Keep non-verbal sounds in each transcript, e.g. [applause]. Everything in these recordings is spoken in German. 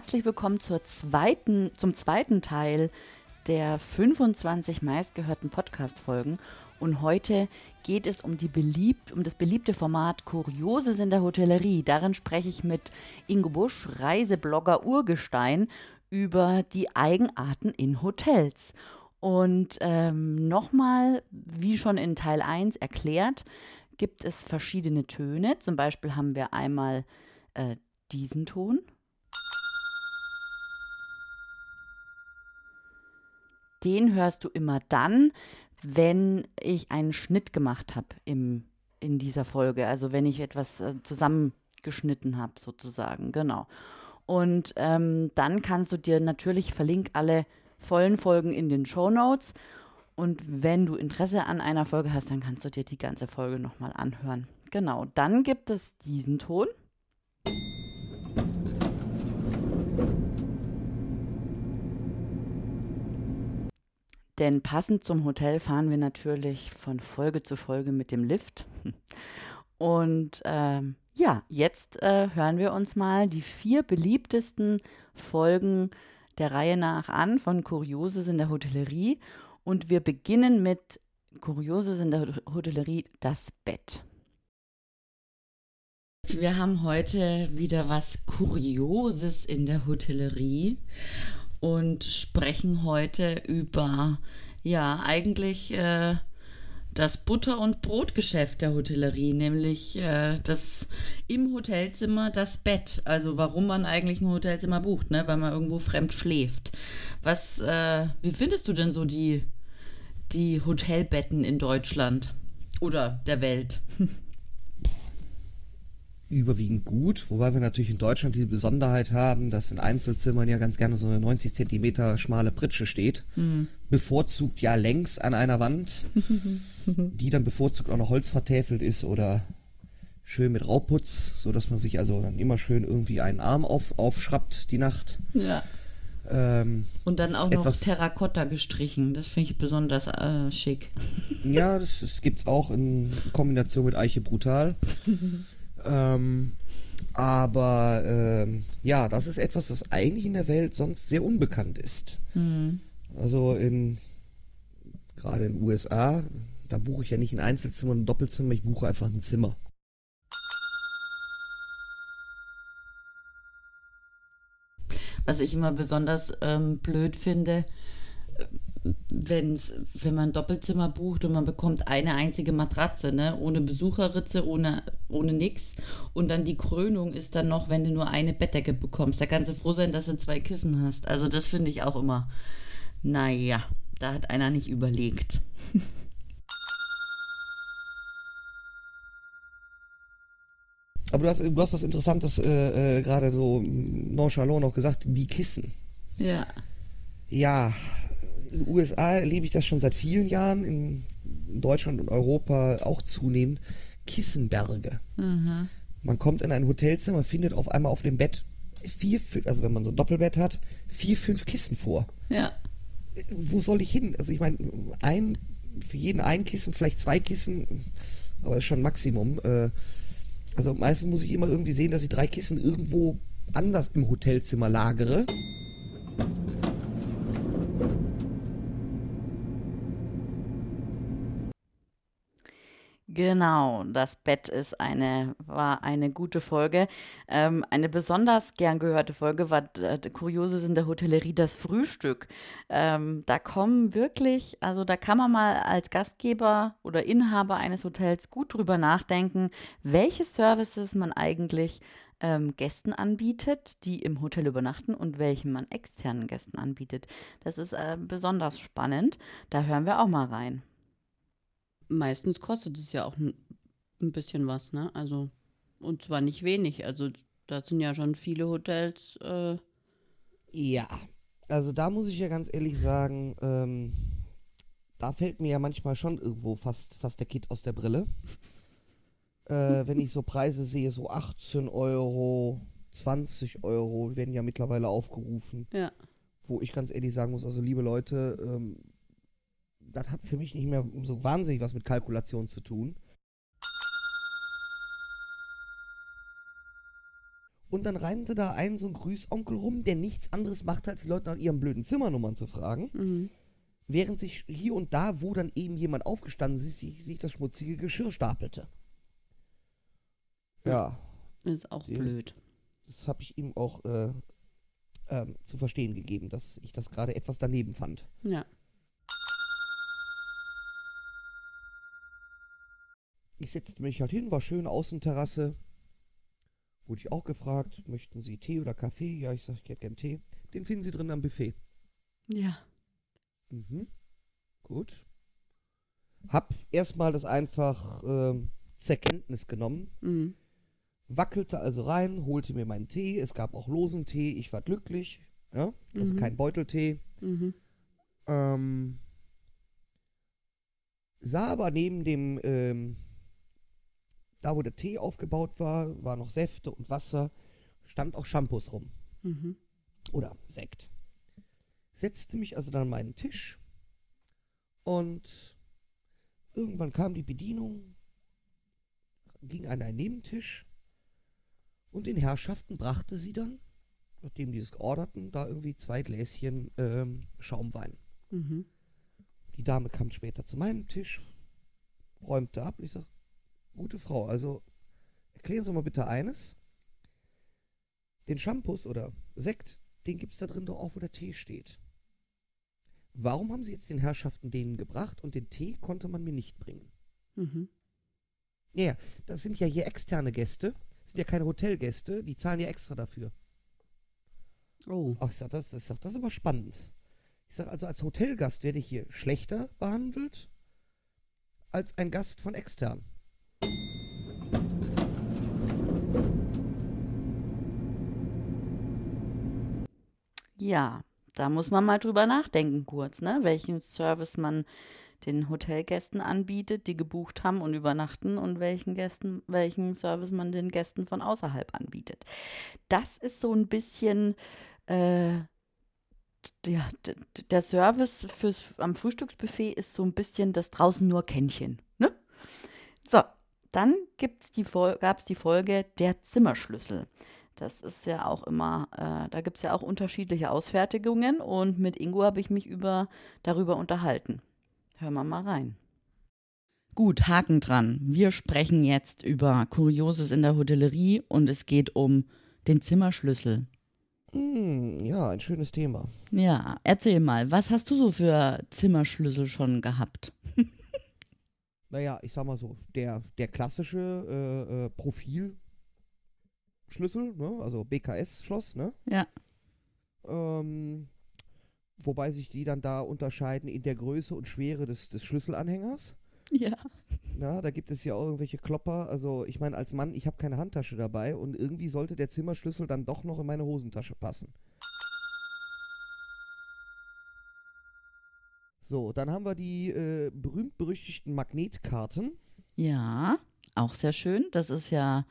herzlich willkommen zur zweiten, zum zweiten Teil der 25 meistgehörten Podcast-Folgen. Und heute geht es um, die beliebt, um das beliebte Format Kurioses in der Hotellerie. Darin spreche ich mit Ingo Busch, Reiseblogger Urgestein, über die Eigenarten in Hotels. Und ähm, nochmal, wie schon in Teil 1 erklärt, gibt es verschiedene Töne. Zum Beispiel haben wir einmal äh, diesen Ton. Den hörst du immer dann, wenn ich einen Schnitt gemacht habe in dieser Folge. Also wenn ich etwas äh, zusammengeschnitten habe, sozusagen. Genau. Und ähm, dann kannst du dir natürlich verlinken alle vollen Folgen in den Show Notes. Und wenn du Interesse an einer Folge hast, dann kannst du dir die ganze Folge nochmal anhören. Genau, dann gibt es diesen Ton. Denn passend zum Hotel fahren wir natürlich von Folge zu Folge mit dem Lift. Und ähm, ja, jetzt äh, hören wir uns mal die vier beliebtesten Folgen der Reihe nach an von Kurioses in der Hotellerie. Und wir beginnen mit Kurioses in der Hotellerie, das Bett. Wir haben heute wieder was Kurioses in der Hotellerie und sprechen heute über, ja, eigentlich äh, das Butter- und Brotgeschäft der Hotellerie, nämlich äh, das im Hotelzimmer das Bett. Also warum man eigentlich ein Hotelzimmer bucht, ne? weil man irgendwo fremd schläft. Was, äh, wie findest du denn so die, die Hotelbetten in Deutschland oder der Welt? [laughs] überwiegend gut, wobei wir natürlich in Deutschland die Besonderheit haben, dass in Einzelzimmern ja ganz gerne so eine 90 Zentimeter schmale Pritsche steht, mhm. bevorzugt ja längs an einer Wand, [laughs] die dann bevorzugt auch noch Holz vertäfelt ist oder schön mit Rauputz, so dass man sich also dann immer schön irgendwie einen Arm auf, aufschraubt die Nacht. Ja. Ähm, Und dann auch noch Terrakotta gestrichen. Das finde ich besonders äh, schick. Ja, das, das gibt es auch in Kombination mit Eiche Brutal. [laughs] Ähm, aber ähm, ja, das ist etwas, was eigentlich in der Welt sonst sehr unbekannt ist. Mhm. Also in gerade in den USA, da buche ich ja nicht ein Einzelzimmer und ein Doppelzimmer, ich buche einfach ein Zimmer. Was ich immer besonders ähm, blöd finde, wenn's, wenn man ein Doppelzimmer bucht und man bekommt eine einzige Matratze, ne? ohne Besucherritze, ohne, ohne nix. Und dann die Krönung ist dann noch, wenn du nur eine Bettdecke bekommst. Da kannst du froh sein, dass du zwei Kissen hast. Also das finde ich auch immer, naja, da hat einer nicht überlegt. [laughs] Aber du hast, du hast was Interessantes äh, äh, gerade so nonchalant noch gesagt, die Kissen. Ja. Ja, in den USA erlebe ich das schon seit vielen Jahren, in Deutschland und Europa auch zunehmend. Kissenberge. Mhm. Man kommt in ein Hotelzimmer, findet auf einmal auf dem Bett vier, also wenn man so ein Doppelbett hat, vier, fünf Kissen vor. Ja. Wo soll ich hin? Also ich meine, ein, für jeden ein Kissen, vielleicht zwei Kissen, aber das ist schon Maximum. Äh, also meistens muss ich immer irgendwie sehen, dass ich drei Kissen irgendwo anders im Hotelzimmer lagere. Genau, das Bett ist eine, war eine gute Folge. Ähm, eine besonders gern gehörte Folge war äh, Kurioses in der Hotellerie, das Frühstück. Ähm, da kommen wirklich, also da kann man mal als Gastgeber oder Inhaber eines Hotels gut drüber nachdenken, welche Services man eigentlich ähm, Gästen anbietet, die im Hotel übernachten und welchen man externen Gästen anbietet. Das ist äh, besonders spannend. Da hören wir auch mal rein meistens kostet es ja auch ein, ein bisschen was, ne? Also, und zwar nicht wenig. Also, da sind ja schon viele Hotels. Äh ja, also da muss ich ja ganz ehrlich sagen, ähm, da fällt mir ja manchmal schon irgendwo fast, fast der Kit aus der Brille. äh, [laughs] wenn ich so Preise sehe, so 18 Euro, 20 Euro werden ja mittlerweile aufgerufen. Ja. Wo ich ganz ehrlich sagen muss, also liebe Leute, ähm, das hat für mich nicht mehr so wahnsinnig was mit Kalkulation zu tun. Und dann rannte da ein so ein Grüßonkel rum, der nichts anderes macht, als die Leute nach ihren blöden Zimmernummern zu fragen. Mhm. Während sich hier und da, wo dann eben jemand aufgestanden ist, sich, sich das schmutzige Geschirr stapelte. Ja, Ist auch Die- blöd. das habe ich ihm auch äh, ähm, zu verstehen gegeben, dass ich das gerade etwas daneben fand. Ja. Ich setzte mich halt hin, war schön Außenterrasse. Wurde ich auch gefragt, möchten Sie Tee oder Kaffee? Ja, ich sag, ich hätte gern Tee. Den finden Sie drin am Buffet. Ja. Mhm. Gut. Hab erstmal das einfach ähm, zur Kenntnis genommen. Mhm. Wackelte also rein, holte mir meinen Tee. Es gab auch losen Tee. Ich war glücklich. Ja? Also Mhm. kein Beuteltee. Mhm. Ähm, sah aber neben dem, ähm, da wo der Tee aufgebaut war, war noch Säfte und Wasser, stand auch Shampoos rum. Mhm. Oder Sekt. Setzte mich also dann an meinen Tisch und irgendwann kam die Bedienung, ging an einen Nebentisch und den Herrschaften brachte sie dann, nachdem die es georderten, da irgendwie zwei Gläschen ähm, Schaumwein. Mhm. Die Dame kam später zu meinem Tisch, räumte ab. Ich sag, gute Frau, also erklären Sie mal bitte eines. Den Shampoos oder Sekt, den gibt's da drin doch auch, wo der Tee steht. Warum haben Sie jetzt den Herrschaften den gebracht und den Tee konnte man mir nicht bringen? Mhm. Ja, ja, das sind ja hier externe Gäste. Das sind ja keine Hotelgäste, die zahlen ja extra dafür. Oh. Ach, ich sag, das, ich sag, das ist aber spannend. Ich sag, also als Hotelgast werde ich hier schlechter behandelt als ein Gast von extern. Ja, da muss man mal drüber nachdenken kurz, ne? Welchen Service man den Hotelgästen anbietet, die gebucht haben und übernachten und welchen Gästen, welchen Service man den Gästen von außerhalb anbietet. Das ist so ein bisschen äh, ja, d- d- der Service fürs am Frühstücksbuffet ist so ein bisschen das draußen nur Kännchen, ne? So, dann gibt's die gab es die Folge der Zimmerschlüssel. Das ist ja auch immer, äh, da gibt es ja auch unterschiedliche Ausfertigungen und mit Ingo habe ich mich über, darüber unterhalten. Hören wir mal rein. Gut, Haken dran. Wir sprechen jetzt über Kurioses in der Hotellerie und es geht um den Zimmerschlüssel. Hm, ja, ein schönes Thema. Ja, erzähl mal, was hast du so für Zimmerschlüssel schon gehabt? [laughs] Naja, ich sag mal so, der, der klassische äh, äh, Profilschlüssel, ne? also BKS-Schloss, ne? Ja. Ähm, wobei sich die dann da unterscheiden in der Größe und Schwere des, des Schlüsselanhängers. Ja. Ja, da gibt es ja auch irgendwelche Klopper. Also ich meine, als Mann, ich habe keine Handtasche dabei und irgendwie sollte der Zimmerschlüssel dann doch noch in meine Hosentasche passen. So, dann haben wir die äh, berühmt-berüchtigten Magnetkarten. Ja, auch sehr schön. Das ist ja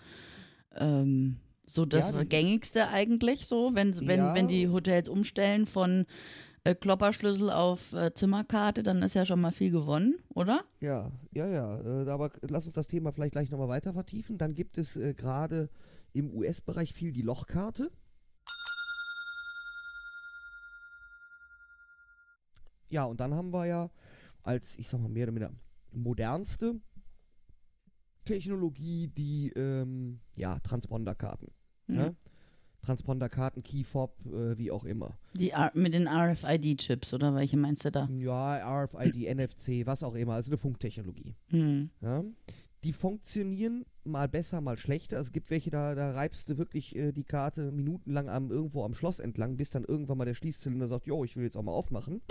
ähm, so das Ja, gängigste eigentlich so, wenn, wenn, Ja. wenn die Hotels umstellen von äh, Klopperschlüssel auf äh, Zimmerkarte, dann ist ja schon mal viel gewonnen, oder? Ja, ja, ja. Äh, aber lass uns das Thema vielleicht gleich nochmal weiter vertiefen. Dann gibt es äh, gerade im US-Bereich viel die Lochkarte. Ja, und dann haben wir ja als, ich sag mal, mehr oder minder modernste Technologie die ähm, ja, Transponderkarten. Ja. Ne? Transponderkarten, Keyfob, äh, wie auch immer. Die R mit den RFID-Chips, oder welche meinst du da? Ja, RFID, [clears throat] NFC, was auch immer, also eine Funktechnologie. Hm. Ja? Die funktionieren mal besser, mal schlechter. Es gibt welche, da, da reibst du wirklich äh, die Karte minutenlang am, irgendwo am Schloss entlang, bis dann irgendwann mal der Schließzylinder sagt, jo, ich will jetzt auch mal aufmachen.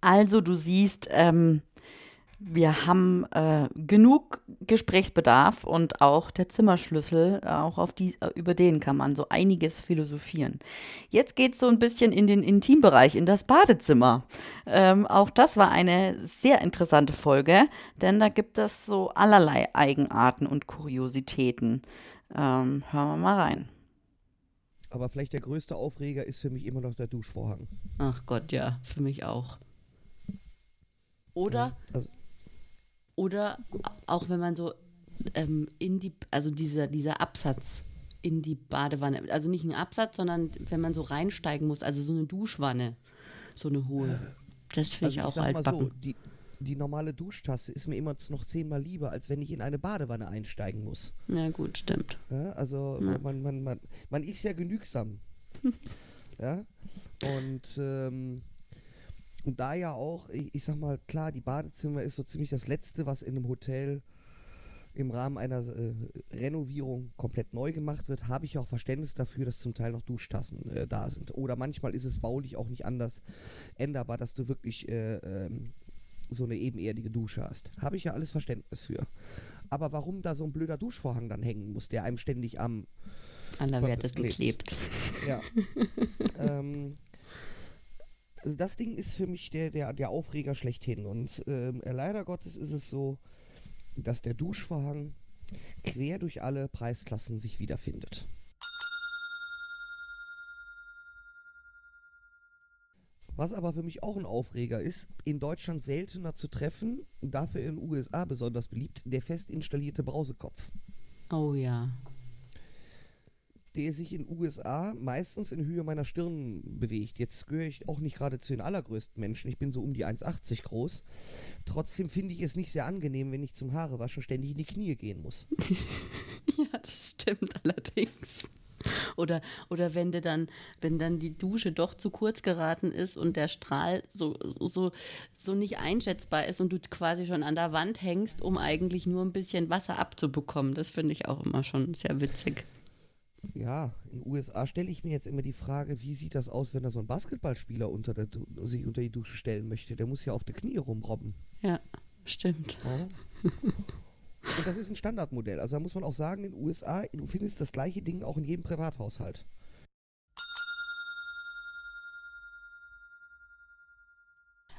Also du siehst, ähm, wir haben äh, genug Gesprächsbedarf und auch der Zimmerschlüssel, äh, auch auf die, äh, über den kann man so einiges philosophieren. Jetzt geht es so ein bisschen in den Intimbereich, in das Badezimmer. Ähm, auch das war eine sehr interessante Folge, denn da gibt es so allerlei Eigenarten und Kuriositäten. Ähm, hören wir mal rein. Aber vielleicht der größte Aufreger ist für mich immer noch der Duschvorhang. Ach Gott, ja, für mich auch. Oder? Also, Oder auch wenn man so ähm, in die, also dieser, dieser Absatz in die Badewanne, also nicht ein Absatz, sondern wenn man so reinsteigen muss, also so eine Duschwanne, so eine hohe. Das finde Also ich auch altbacken. so, die, die normale Duschtasse ist mir immer noch zehnmal lieber, als wenn ich in eine Badewanne einsteigen muss. Ja, gut, stimmt. Ja, also Ja. Man, man, man, man ist ja genügsam. [laughs] ja. Und, ähm, und da ja auch, ich, ich sag mal, klar, die Badezimmer ist so ziemlich das Letzte, was in einem Hotel im Rahmen einer äh, Renovierung komplett neu gemacht wird, habe ich auch Verständnis dafür, dass zum Teil noch Duschtassen äh, da sind. Oder manchmal ist es baulich auch nicht anders änderbar, dass du wirklich äh, ähm, so eine ebenerdige Dusche hast. Habe ich ja alles Verständnis für. Aber warum da so ein blöder Duschvorhang dann hängen muss, der einem ständig am Allerwertesten Gottes klebt. ja. [laughs] ähm, also das Ding ist für mich der, der, der Aufreger schlechthin. Und äh, leider Gottes ist es so, dass der Duschvorhang quer durch alle Preisklassen sich wiederfindet. Was aber für mich auch ein Aufreger ist, in Deutschland seltener zu treffen, dafür in den USA besonders beliebt, der fest installierte Brausekopf. Oh ja. Der sich in USA meistens in Höhe meiner Stirn bewegt. Jetzt gehöre ich auch nicht gerade zu den allergrößten Menschen. Ich bin so um die 1,80 groß. Trotzdem finde ich es nicht sehr angenehm, wenn ich zum Haarewaschen ständig in die Knie gehen muss. [laughs] Ja, das stimmt allerdings. Oder, oder wenn dir dann, wenn dann die Dusche doch zu kurz geraten ist und der Strahl so, so, so nicht einschätzbar ist und du quasi schon an der Wand hängst, um eigentlich nur ein bisschen Wasser abzubekommen. Das finde ich auch immer schon sehr witzig. Ja, in den USA stelle ich mir jetzt immer die Frage, wie sieht das aus, wenn da so ein Basketballspieler unter der, sich unter die Dusche stellen möchte? Der muss ja auf die Knie rumrobben. Ja, stimmt. Ja. Und das ist ein Standardmodell. Also da muss man auch sagen, in den USA, du findest das gleiche Ding auch in jedem Privathaushalt.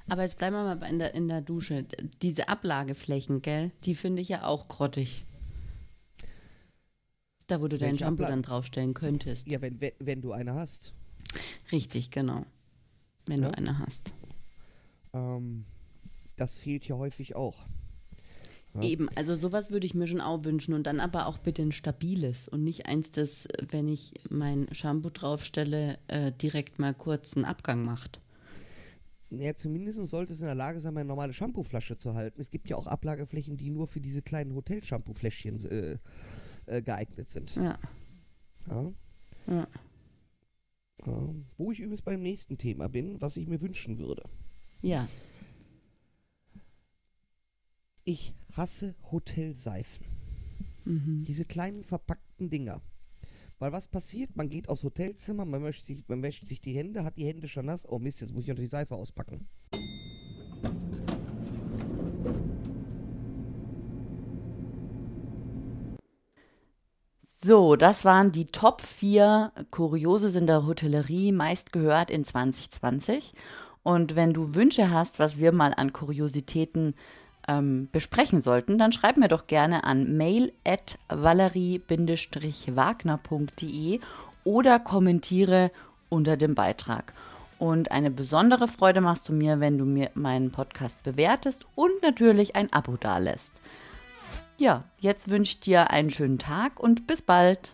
Aber jetzt bleiben wir mal in der, in der Dusche. Diese Ablageflächen, gell, die finde ich ja auch grottig. Da, wo du dein Welche Shampoo Abla- dann draufstellen könntest. Ja, wenn, wenn, wenn du eine hast. Richtig, genau. Wenn Ja. du eine hast. Ähm, das fehlt ja häufig auch. Ja. Eben, also sowas würde ich mir schon auch wünschen und dann aber auch bitte ein stabiles und nicht eins, das, wenn ich mein Shampoo draufstelle, äh, direkt mal kurz einen Abgang macht. Ja, zumindest sollte es in der Lage sein, eine normale Shampooflasche zu halten. Es gibt ja auch Ablageflächen, die nur für diese kleinen Hotel-Shampoo-Fläschchen äh, äh, geeignet sind. Ja, Ja. ja. Ja. Wo ich übrigens beim nächsten Thema bin, was ich mir wünschen würde. Ja, Ich hasse Hotelseifen. mhm. Diese kleinen verpackten Dinger. Weil was passiert? Man geht aufs Hotelzimmer, man wäscht, sich, man wäscht sich die Hände, hat die Hände schon nass. Oh Mist, jetzt muss ich noch die Seife auspacken. So, das waren die Top 4 Kurioses in der Hotellerie meist gehört in 2020. Und wenn du Wünsche hast, was wir mal an Kuriositäten ähm, besprechen sollten, dann schreib mir doch gerne an mail at valerie-wagner.de oder kommentiere unter dem Beitrag. Und eine besondere Freude machst du mir, wenn du mir meinen Podcast bewertest und natürlich ein Abo dalässt. Ja, jetzt wünsche ich dir einen schönen Tag und bis bald.